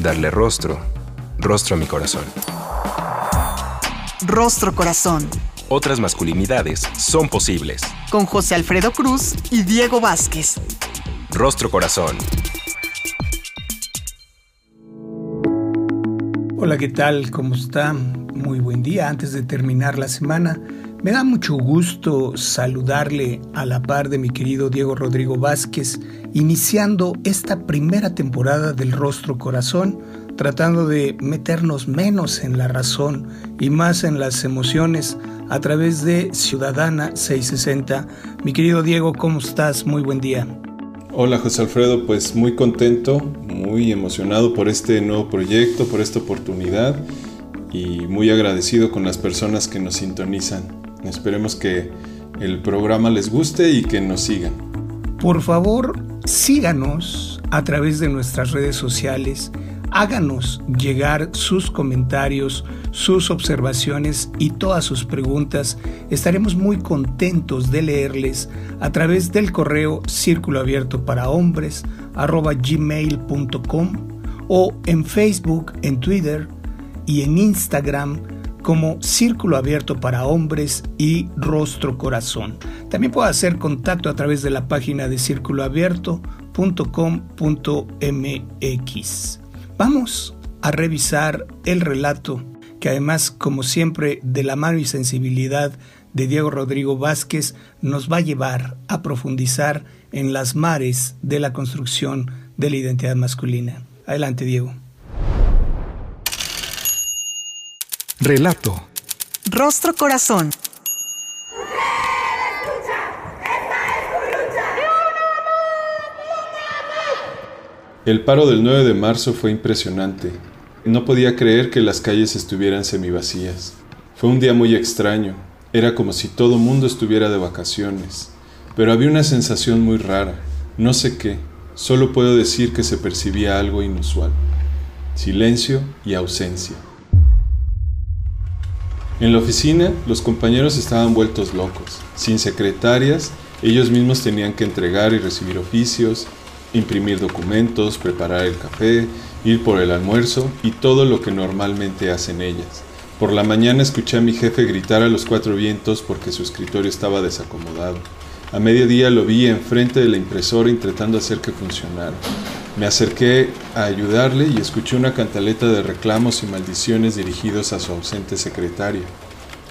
darle rostro, rostro a mi corazón. Rostro Corazón. Otras masculinidades son posibles. Con José Alfredo Cruz y Diego Vázquez. Rostro Corazón. Hola, ¿qué tal? ¿Cómo está? Muy buen día. Antes de terminar la semana, me da mucho gusto saludarle a la par de mi querido Diego Rodrigo Vázquez iniciando esta primera temporada del Rostro Corazón, tratando de meternos menos en la razón y más en las emociones a través de Ciudadana 660. Mi querido Diego, ¿cómo estás? Muy buen día. Hola José Alfredo, pues muy contento, muy emocionado por este nuevo proyecto, por esta oportunidad y muy agradecido con las personas que nos sintonizan. Esperemos que el programa les guste y que nos sigan. Por favor, síganos a través de nuestras redes sociales, háganos llegar sus comentarios, sus observaciones y todas sus preguntas. Estaremos muy contentos de leerles a través del correo círculo abierto para hombres arroba gmail.com o en Facebook, en Twitter y en Instagram como Círculo Abierto para Hombres y Rostro Corazón. También puede hacer contacto a través de la página de círculoabierto.com.mx. Vamos a revisar el relato que además, como siempre, de la mano y sensibilidad de Diego Rodrigo Vázquez, nos va a llevar a profundizar en las mares de la construcción de la identidad masculina. Adelante, Diego. Relato. Rostro Corazón. El paro del 9 de marzo fue impresionante. No podía creer que las calles estuvieran semivacías. Fue un día muy extraño. Era como si todo mundo estuviera de vacaciones. Pero había una sensación muy rara. No sé qué. Solo puedo decir que se percibía algo inusual. Silencio y ausencia. En la oficina, los compañeros estaban vueltos locos. Sin secretarias, ellos mismos tenían que entregar y recibir oficios, imprimir documentos, preparar el café, ir por el almuerzo y todo lo que normalmente hacen ellas. Por la mañana escuché a mi jefe gritar a los cuatro vientos porque su escritorio estaba desacomodado. A mediodía lo vi enfrente de la impresora intentando hacer que funcionara. Me acerqué a ayudarle y escuché una cantaleta de reclamos y maldiciones dirigidos a su ausente secretaria.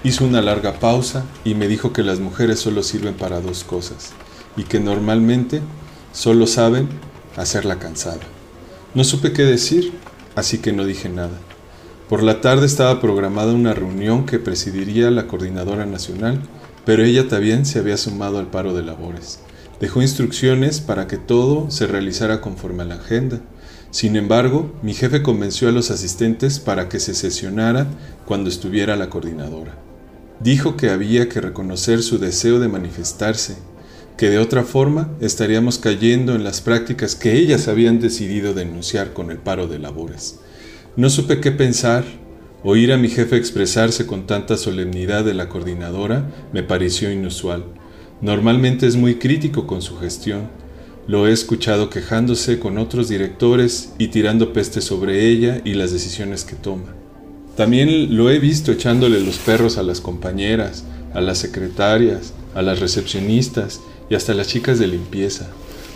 Hizo una larga pausa y me dijo que las mujeres solo sirven para dos cosas y que normalmente solo saben hacerla cansada. No supe qué decir, así que no dije nada. Por la tarde estaba programada una reunión que presidiría la coordinadora nacional, pero ella también se había sumado al paro de labores. Dejó instrucciones para que todo se realizara conforme a la agenda. Sin embargo, mi jefe convenció a los asistentes para que se sesionara cuando estuviera la coordinadora. Dijo que había que reconocer su deseo de manifestarse, que de otra forma estaríamos cayendo en las prácticas que ellas habían decidido denunciar con el paro de labores. No supe qué pensar. Oír a mi jefe expresarse con tanta solemnidad de la coordinadora me pareció inusual. Normalmente es muy crítico con su gestión. Lo he escuchado quejándose con otros directores y tirando peste sobre ella y las decisiones que toma. También lo he visto echándole los perros a las compañeras, a las secretarias, a las recepcionistas y hasta a las chicas de limpieza.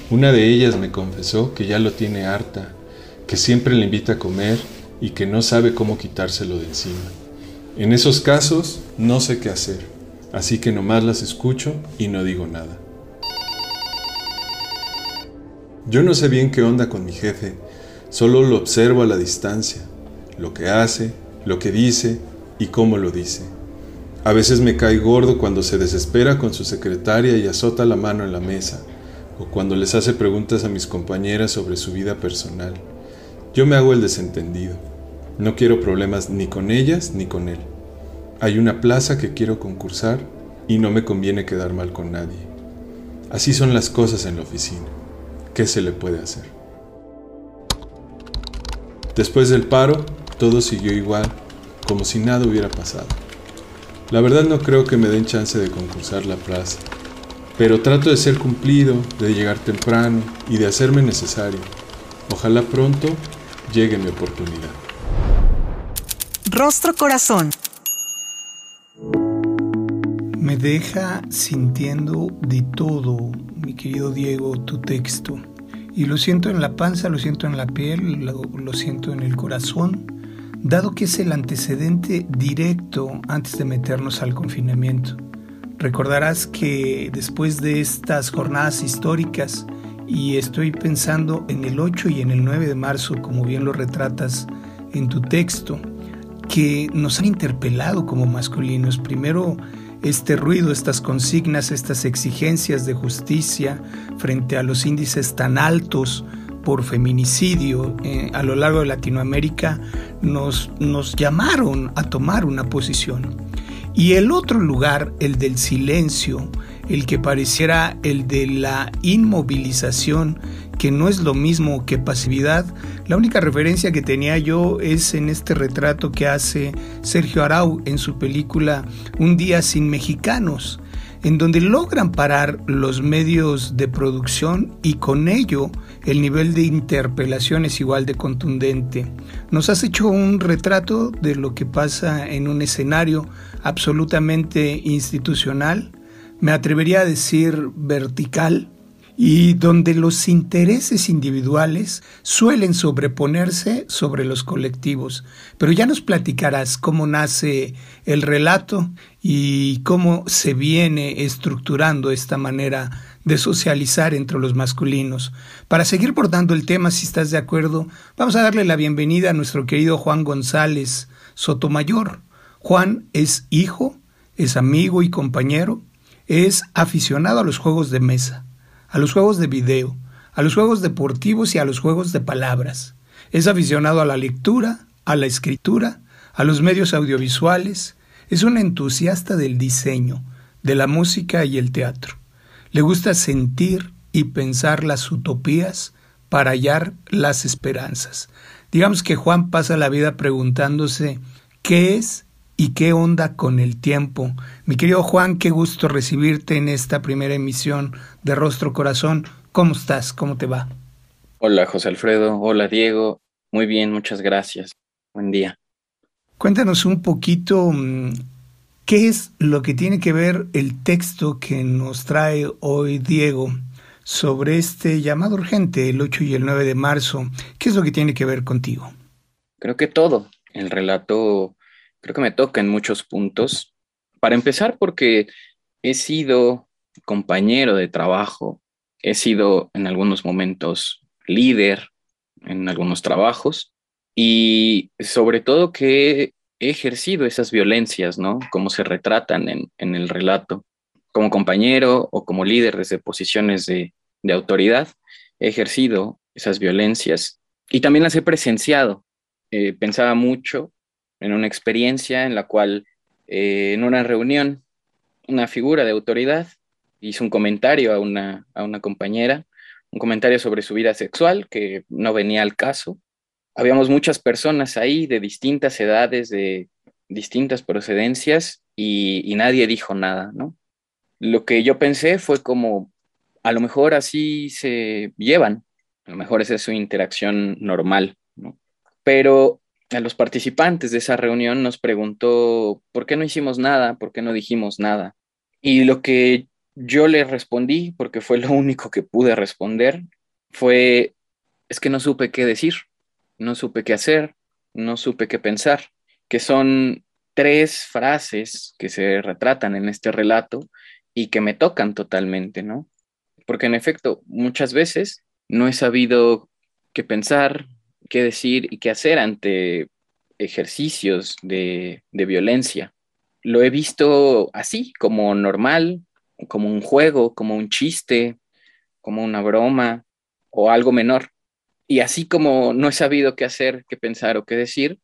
Una de ellas me confesó que ya lo tiene harta, que siempre le invita a comer y que no sabe cómo quitárselo de encima. En esos casos no sé qué hacer así que nomás las escucho y no digo nada. Yo no sé bien qué onda con mi jefe, solo lo observo a la distancia, lo que hace, lo que dice y cómo lo dice. A veces me cae gordo cuando se desespera con su secretaria y azota la mano en la mesa, o cuando les hace preguntas a mis compañeras sobre su vida personal. Yo me hago el desentendido. No quiero problemas ni con ellas ni con él. Hay una plaza que quiero concursar y no me conviene quedar mal con nadie. Así son las cosas en la oficina. ¿Qué se le puede hacer? Después del paro, todo siguió igual, como si nada hubiera pasado. La verdad no creo que me den chance de concursar la plaza, pero trato de ser cumplido, de llegar temprano y de hacerme necesario. Ojalá pronto llegue mi oportunidad. Rostro Corazón. Deja sintiendo de todo, mi querido Diego, tu texto. Y lo siento en la panza, lo siento en la piel, lo, siento en el corazón, dado que es el antecedente directo antes de meternos al confinamiento. Recordarás que después de estas jornadas históricas, y estoy pensando en el 8 y en el 9 de marzo, como bien lo retratas en tu texto, que nos han interpelado como masculinos. Primero, este ruido, estas consignas, estas exigencias de justicia frente a los índices tan altos por feminicidio eh, a lo largo de Latinoamérica, nos, nos llamaron a tomar una posición. Y el otro lugar, el del silencio, el que pareciera el de la inmovilización, que no es lo mismo que pasividad. La única referencia que tenía yo es en este retrato que hace Sergio Arau en su película Un día sin mexicanos, en donde logran parar los medios de producción y con ello el nivel de interpelación es igual de contundente. Nos has hecho un retrato de lo que pasa en un escenario absolutamente institucional, me atrevería a decir vertical, y donde los intereses individuales suelen sobreponerse sobre los colectivos. Pero ya nos platicarás cómo nace el relato y cómo se viene estructurando esta manera de socializar entre los masculinos. Para seguir bordando el tema, si estás de acuerdo, vamos a darle la bienvenida a nuestro querido Juan González Sotomayor. Juan es hijo, es amigo y compañero, es aficionado a los juegos de mesa, a los juegos de video, a los juegos deportivos y a los juegos de palabras. Es aficionado a la lectura, a la escritura, a los medios audiovisuales. Es un entusiasta del diseño, de la música y el teatro. Le gusta sentir y pensar las utopías para hallar las esperanzas. Digamos que Juan pasa la vida preguntándose qué es y qué onda con el tiempo. Mi querido Juan, qué gusto recibirte en esta primera emisión de Rostro Corazón. ¿Cómo estás? ¿Cómo te va? Hola José Alfredo, hola Diego. Muy bien, muchas gracias. Buen día. Cuéntanos un poquito mm, qué es lo que tiene que ver el texto que nos trae hoy Diego sobre este llamado urgente el 8 y el 9 de marzo. ¿Qué es lo que tiene que ver contigo? Creo que todo. El relato creo que me toca en muchos puntos. Para empezar, porque he sido compañero de trabajo, he sido en algunos momentos líder en algunos trabajos y sobre todo que he ejercido esas violencias, ¿no? Como se retratan en, el relato. Como compañero o como líder desde posiciones de, de autoridad, he ejercido esas violencias y también las he presenciado. Eh, pensaba mucho en una experiencia en la cual eh, en una reunión una figura de autoridad hizo un comentario a una, a una compañera, un comentario sobre su vida sexual que no venía al caso. Habíamos muchas personas ahí de distintas edades, de distintas procedencias y, nadie dijo nada, ¿no? Lo que yo pensé fue como, a lo mejor así se llevan, a lo mejor esa es su interacción normal, ¿no? Pero a los participantes de esa reunión nos preguntó por qué no hicimos nada, por qué no dijimos nada. Y lo que yo le respondí, porque fue lo único que pude responder, fue, es que no supe qué decir, no supe qué hacer, no supe qué pensar, que son tres frases que se retratan en este relato y que me tocan totalmente, ¿no? Porque en efecto, muchas veces no he sabido qué pensar, qué decir y qué hacer ante ejercicios de, violencia. Lo he visto así, como normal, como un juego, como un chiste, como una broma o algo menor. Y así como no he sabido qué hacer, qué pensar o qué decir,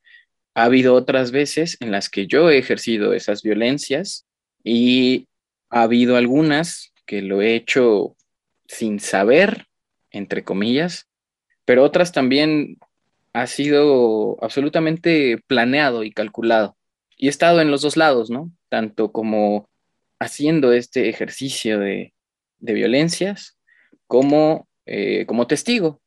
ha habido otras veces en las que yo he ejercido esas violencias y ha habido algunas que lo he hecho sin saber, entre comillas, pero otras también ha sido absolutamente planeado y calculado. Y he estado en los dos lados, ¿no? Tanto como haciendo este ejercicio de, violencias como eh, como testigo.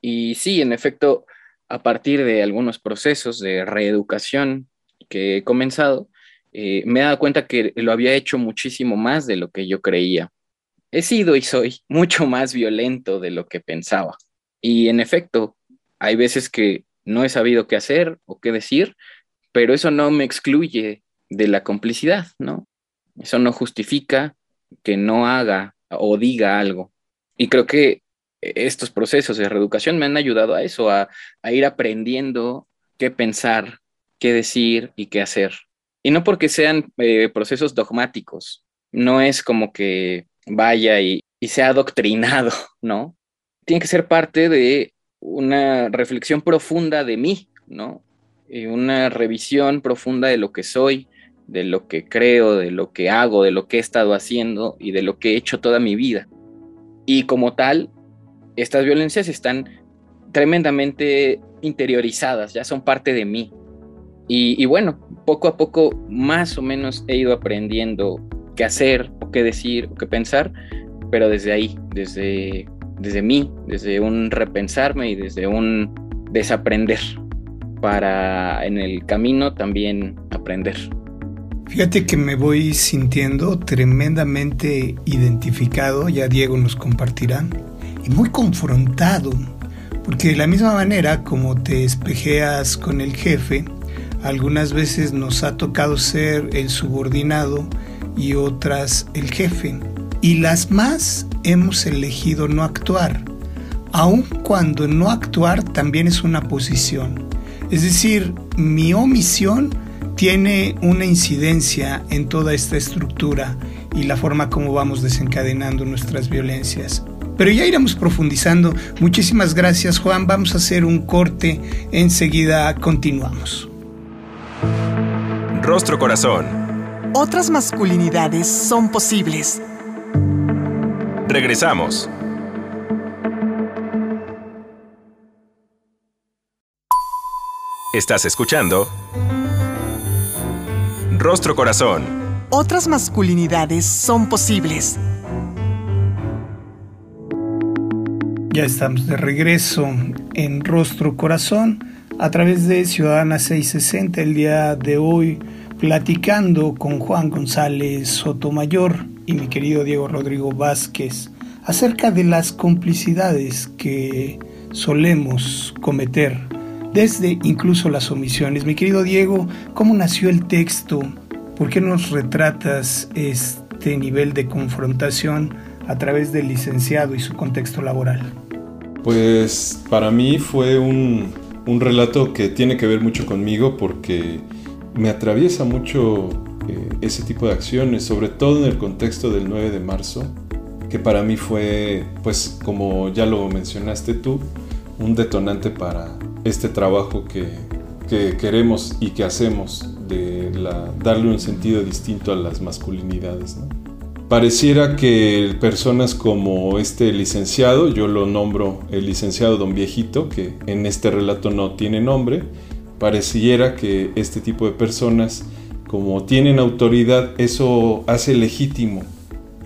Y sí, en efecto, a partir de algunos procesos de reeducación que he comenzado, eh, me he dado cuenta que lo había hecho muchísimo más de lo que yo creía. He sido y soy mucho más violento de lo que pensaba. Y en efecto, hay veces que no he sabido qué hacer o qué decir, pero eso no me excluye de la complicidad, ¿no? Eso no justifica que no haga o diga algo. Y creo que estos procesos de reeducación me han ayudado a eso, a, ir aprendiendo qué pensar, qué decir y qué hacer. Y no porque sean eh, procesos dogmáticos, no es como que vaya y, y sea adoctrinado, ¿no? Tiene que ser parte de una reflexión profunda de mí, ¿no? Y una revisión profunda de lo que soy, de lo que creo, de lo que hago, de lo que he estado haciendo y de lo que he hecho toda mi vida. Y como tal, estas violencias están tremendamente interiorizadas, ya son parte de mí. Y, bueno, poco a poco más o menos he ido aprendiendo qué hacer, o qué decir, o qué pensar, pero desde ahí, desde, desde mí, desde un repensarme y desde un desaprender, para en el camino también aprender. Fíjate que me voy sintiendo tremendamente identificado, ya Diego nos compartirá, muy confrontado, porque de la misma manera como te espejeas con el jefe, algunas veces nos ha tocado ser el subordinado y otras el jefe. Y las más hemos elegido no actuar, aun cuando no actuar también es una posición. Es decir, mi omisión tiene una incidencia en toda esta estructura y la forma como vamos desencadenando nuestras violencias. Pero ya iremos profundizando. Muchísimas gracias Juan. Vamos a hacer un corte. Enseguida continuamos. Rostro Corazón. Otras masculinidades son posibles. Regresamos. Estás escuchando Rostro Corazón. Otras masculinidades son posibles. Ya estamos de regreso en Rostro Corazón a través de Ciudadana 660 el día de hoy platicando con Juan González Sotomayor y mi querido Diego Rodrigo Vázquez acerca de las complicidades que solemos cometer desde incluso las omisiones. Mi querido Diego, ¿cómo nació el texto? ¿Por qué nos retratas este nivel de confrontación a través del licenciado y su contexto laboral? Pues para mí fue un, relato que tiene que ver mucho conmigo porque me atraviesa mucho eh, ese tipo de acciones, sobre todo en el contexto del 9 de marzo, que para mí fue, pues como ya lo mencionaste tú, un detonante para este trabajo que, queremos y que hacemos de darle un sentido distinto a las masculinidades. Pareciera que personas como este licenciado, yo lo nombro el licenciado Don Viejito, que en este relato no tiene nombre, pareciera que este tipo de personas, como tienen autoridad, eso hace legítimo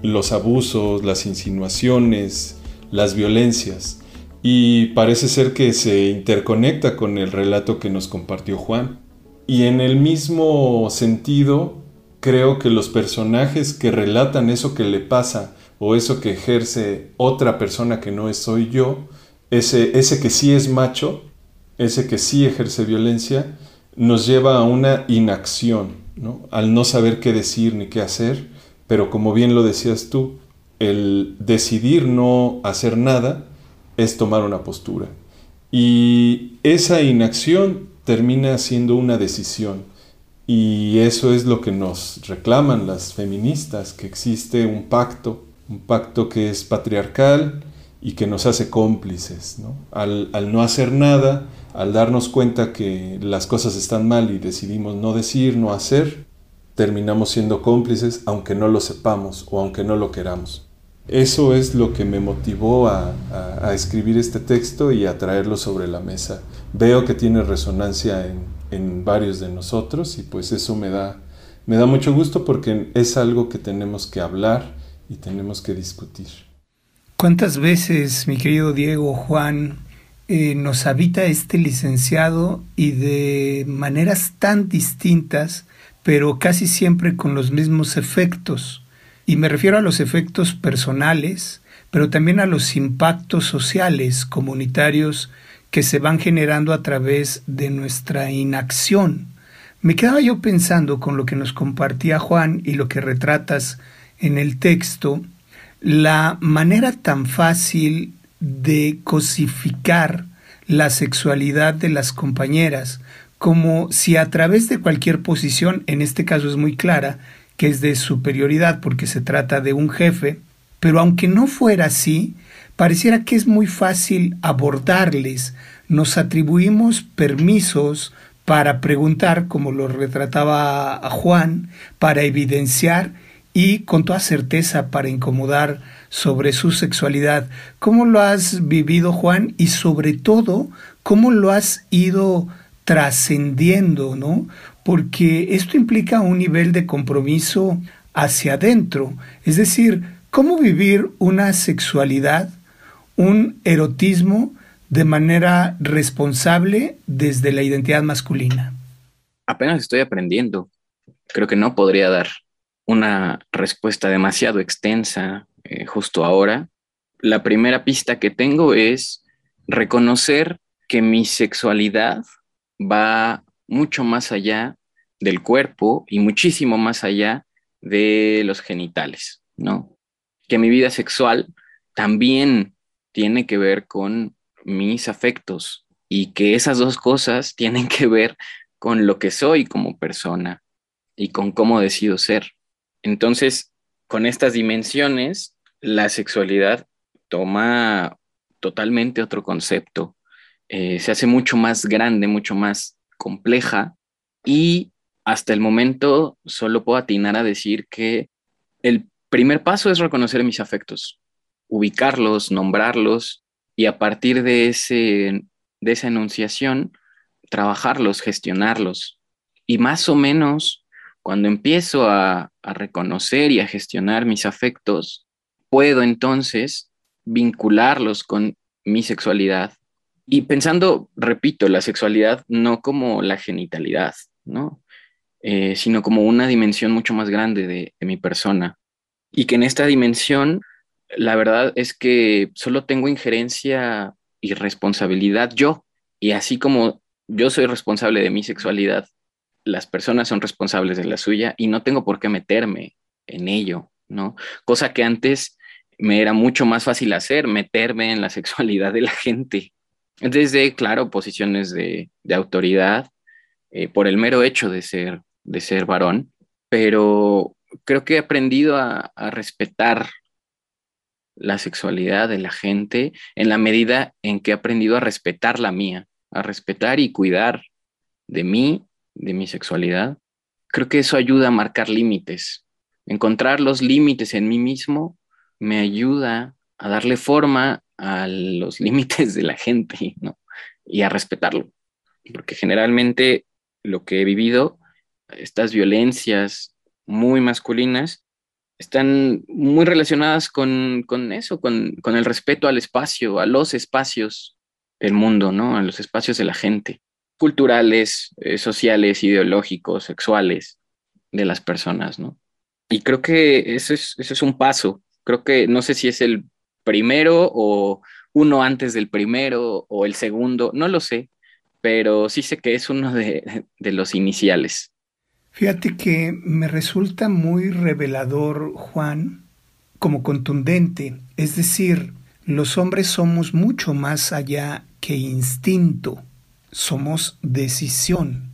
los abusos, las insinuaciones, las violencias. Y parece ser que se interconecta con el relato que nos compartió Juan. Y en el mismo sentido, creo que los personajes que relatan eso que le pasa o eso que ejerce otra persona que no soy yo, ese, ese que sí es macho, ese que sí ejerce violencia, nos lleva a una inacción, ¿no? al no saber qué decir ni qué hacer, pero como bien lo decías tú, el decidir no hacer nada es tomar una postura. Y esa inacción termina siendo una decisión. Y eso es lo que nos reclaman las feministas, que existe un pacto, un pacto que es patriarcal y que nos hace cómplices. Al, no hacer nada, al darnos cuenta que las cosas están mal y decidimos no decir, no hacer, terminamos siendo cómplices aunque no lo sepamos o aunque no lo queramos. Eso es lo que me motivó a, escribir este texto y a traerlo sobre la mesa. Veo que tiene resonancia en, en varios de nosotros y pues eso me da, me da mucho gusto porque es algo que tenemos que hablar y tenemos que discutir. ¿Cuántas veces, mi querido Diego, Juan, eh, nos habita este licenciado y de maneras tan distintas, pero casi siempre con los mismos efectos? Y me refiero a los efectos personales, pero también a los impactos sociales, comunitarios, que se van generando a través de nuestra inacción. Me quedaba yo pensando con lo que nos compartía Juan y lo que retratas en el texto, la manera tan fácil de cosificar la sexualidad de las compañeras, como si a través de cualquier posición, en este caso es muy clara, que es de superioridad porque se trata de un jefe, pero aunque no fuera así, pareciera que es muy fácil abordarles, nos atribuimos permisos para preguntar, como lo retrataba Juan, para evidenciar y con toda certeza para incomodar sobre su sexualidad. ¿Cómo lo has vivido, Juan? Y sobre todo, ¿cómo lo has ido trascendiendo, ¿no? Porque esto implica un nivel de compromiso hacia adentro, es decir, cómo vivir una sexualidad un erotismo de manera responsable desde la identidad masculina? Apenas estoy aprendiendo. Creo que no podría dar una respuesta demasiado extensa eh, justo ahora. La primera pista que tengo es reconocer que mi sexualidad va mucho más allá del cuerpo y muchísimo más allá de los genitales, ¿no? Que mi vida sexual también tiene que ver con mis afectos y que esas dos cosas tienen que ver con lo que soy como persona y con cómo decido ser. Entonces, con estas dimensiones, la sexualidad toma totalmente otro concepto, eh, se hace mucho más grande, mucho más compleja y hasta el momento solo puedo atinar a decir que el primer paso es reconocer mis afectos, ubicarlos, nombrarlos y a partir de, ese, de esa enunciación, trabajarlos, gestionarlos. Y más o menos, cuando empiezo a, a reconocer y a gestionar mis afectos, puedo entonces vincularlos con mi sexualidad. Y pensando, repito, la sexualidad no como la genitalidad, ¿no? Eh, sino como una dimensión mucho más grande de, de mi persona. Y que en esta dimensión la verdad es que solo tengo injerencia y responsabilidad yo. Y así como yo soy responsable de mi sexualidad, las personas son responsables de la suya y no tengo por qué meterme en ello, ¿no? Cosa que antes me era mucho más fácil hacer, meterme en la sexualidad de la gente. Desde, claro, posiciones de, autoridad, eh, por el mero hecho de ser, de ser varón, pero creo que he aprendido a respetar la sexualidad de la gente en la medida en que he aprendido a respetar la mía, a respetar y cuidar de mí, de mi sexualidad. Creo que eso ayuda a marcar límites. Encontrar los límites en mí mismo me ayuda a darle forma a los límites de la gente, ¿no? Y a respetarlo. Porque generalmente lo que he vivido, estas violencias muy masculinas, están muy relacionadas con, eso, con, el respeto al espacio, a los espacios del mundo, ¿no? A los espacios de la gente, culturales, eh, sociales, ideológicos, sexuales de las personas, ¿no? Y creo que eso es, eso es un paso. Creo que no sé si es el primero o uno antes del primero o el segundo, no lo sé, pero sí sé que es uno de, los iniciales. Fíjate que me resulta muy revelador, Juan, como contundente. Es decir, los hombres somos mucho más allá que instinto, somos decisión.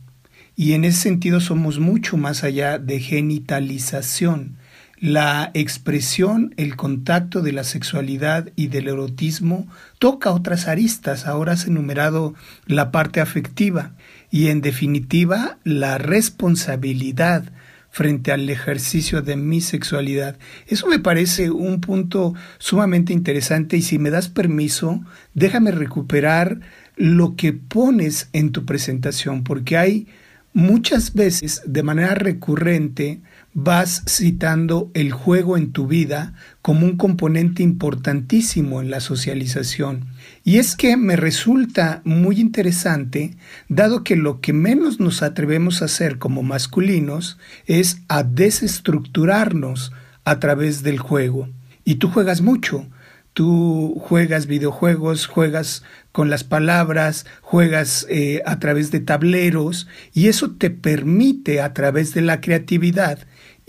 Y en ese sentido somos mucho más allá de genitalización. La expresión, el contacto de la sexualidad y del erotismo toca otras aristas. Ahora has enumerado la parte afectiva y en definitiva la responsabilidad frente al ejercicio de mi sexualidad. Eso me parece un punto sumamente interesante y si me das permiso, déjame recuperar lo que pones en tu presentación, porque hay muchas veces de manera recurrente vas citando el juego en tu vida como un componente importantísimo en la socialización. Y es que me resulta muy interesante, dado que lo que menos nos atrevemos a hacer como masculinos es a desestructurarnos a través del juego. Y tú juegas mucho. Tú juegas videojuegos, juegas con las palabras, juegas eh, a través de tableros y eso te permite a través de la creatividad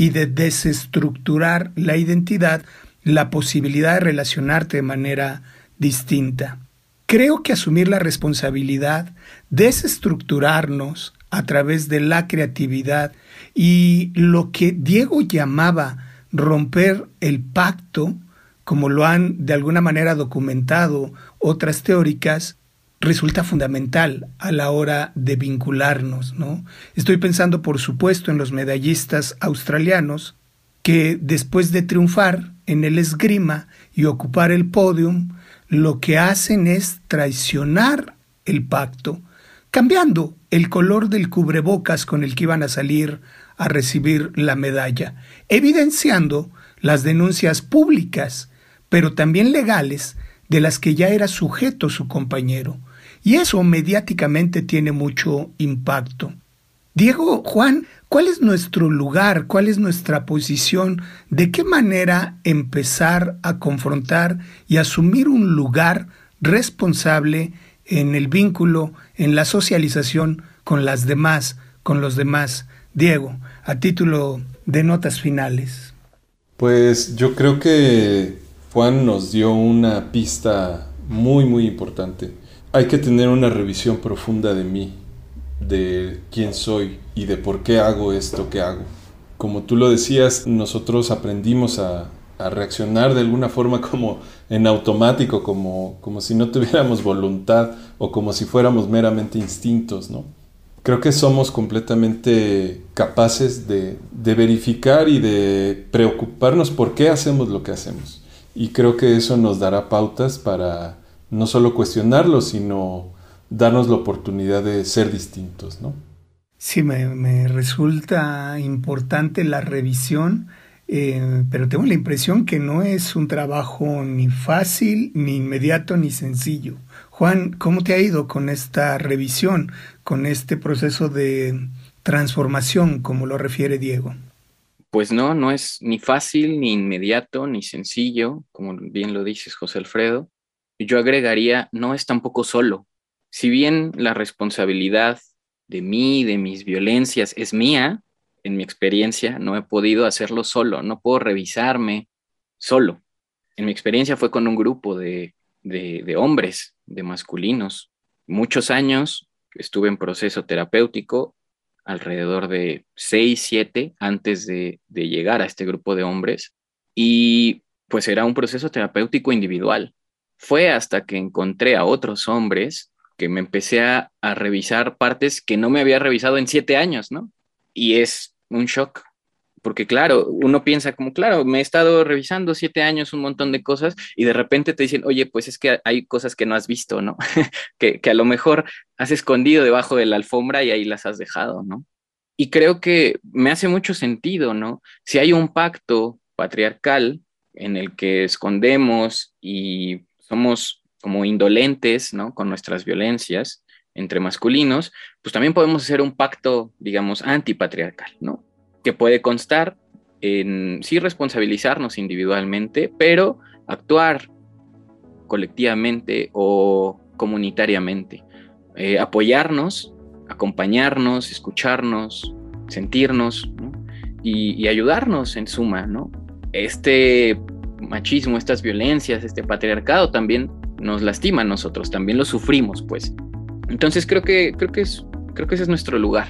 y de desestructurar la identidad la posibilidad de relacionarte de manera distinta. Creo que asumir la responsabilidad, desestructurarnos a través de la creatividad y lo que Diego llamaba romper el pacto, como lo han de alguna manera documentado otras teóricas, resulta fundamental a la hora de vincularnos, ¿no? Estoy pensando, por supuesto, en los medallistas australianos que después de triunfar en el esgrima y ocupar el podium, lo que hacen es traicionar el pacto, cambiando el color del cubrebocas con el que iban a salir a recibir la medalla, evidenciando las denuncias públicas pero también legales, de las que ya era sujeto su compañero. Y eso mediáticamente tiene mucho impacto. Diego, Juan, ¿cuál es nuestro lugar? ¿Cuál es nuestra posición? ¿De qué manera empezar a confrontar y asumir un lugar responsable en el vínculo, en la socialización con las demás, con los demás? Diego, a título de notas finales. Pues yo creo que Juan nos dio una pista muy, muy importante. Hay que tener una revisión profunda de mí, de quién soy y de por qué hago esto que hago. Como tú lo decías, nosotros aprendimos a, reaccionar de alguna forma como en automático, como, como si no tuviéramos voluntad o como si fuéramos meramente instintos, ¿no? Creo que somos completamente capaces de, de verificar y de preocuparnos por qué hacemos lo que hacemos y creo que eso nos dará pautas para no solo cuestionarlo, sino darnos la oportunidad de ser distintos, ¿no? Sí, me, resulta importante la revisión, eh, pero tengo la impresión que no es un trabajo ni fácil, ni inmediato, ni sencillo. Juan, ¿cómo te ha ido con esta revisión, con este proceso de transformación, como lo refiere Diego? Pues no, no es ni fácil, ni inmediato, ni sencillo, como bien lo dices, José Alfredo. Yo agregaría, no es tampoco solo. Si bien la responsabilidad de mí, de mis violencias, es mía, en mi experiencia, no he podido hacerlo solo, no puedo revisarme solo. En mi experiencia fue con un grupo de, de, de hombres, de masculinos. Muchos años estuve en proceso terapéutico alrededor de 6, 7 antes de, llegar a este grupo de hombres y pues era un proceso terapéutico individual. Fue hasta que encontré a otros hombres que me empecé a, revisar partes que no me había revisado en siete años, ¿no? Y es un shock, porque claro, uno piensa como, claro, me he estado revisando siete años un montón de cosas y de repente te dicen, oye, pues es que hay cosas que no has visto, ¿no? que, que, a lo mejor has escondido debajo de la alfombra y ahí las has dejado, ¿no? Y creo que me hace mucho sentido, ¿no? Si hay un pacto patriarcal en el que escondemos y somos como indolentes, ¿no? Con nuestras violencias entre masculinos, pues también podemos hacer un pacto, digamos, antipatriarcal, ¿no? que puede constar en sí responsabilizarnos individualmente, pero actuar colectivamente o comunitariamente, eh, apoyarnos, acompañarnos, escucharnos, sentirnos y, ayudarnos en suma, ¿no? Este machismo, estas violencias, este patriarcado también nos lastima a nosotros, también lo sufrimos, pues. Entonces creo que, creo que, es, creo que ese es nuestro lugar.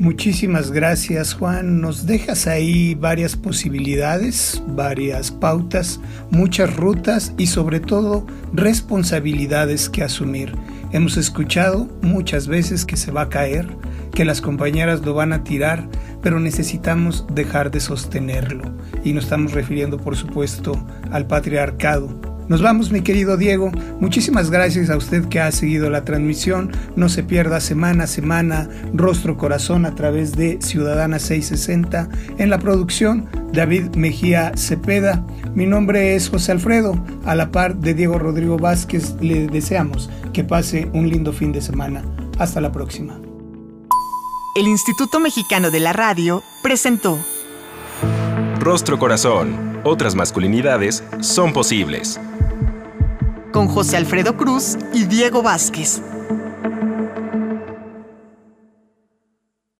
Muchísimas gracias Juan. Nos dejas ahí varias posibilidades, varias pautas, muchas rutas y sobre todo responsabilidades que asumir. Hemos escuchado muchas veces que se va a caer, que las compañeras lo van a tirar, pero necesitamos dejar de sostenerlo. Y nos estamos refiriendo por supuesto al patriarcado nos vamos, mi querido Diego. Muchísimas gracias a usted que ha seguido la transmisión. No se pierda semana a semana Rostro Corazón a través de Ciudadana 660. En la producción, David Mejía Cepeda. Mi nombre es José Alfredo. A la par de Diego Rodrigo Vázquez, le deseamos que pase un lindo fin de semana. Hasta la próxima. El Instituto Mexicano de la Radio presentó Rostro Corazón. Otras masculinidades son posibles con José Alfredo Cruz y Diego Vázquez.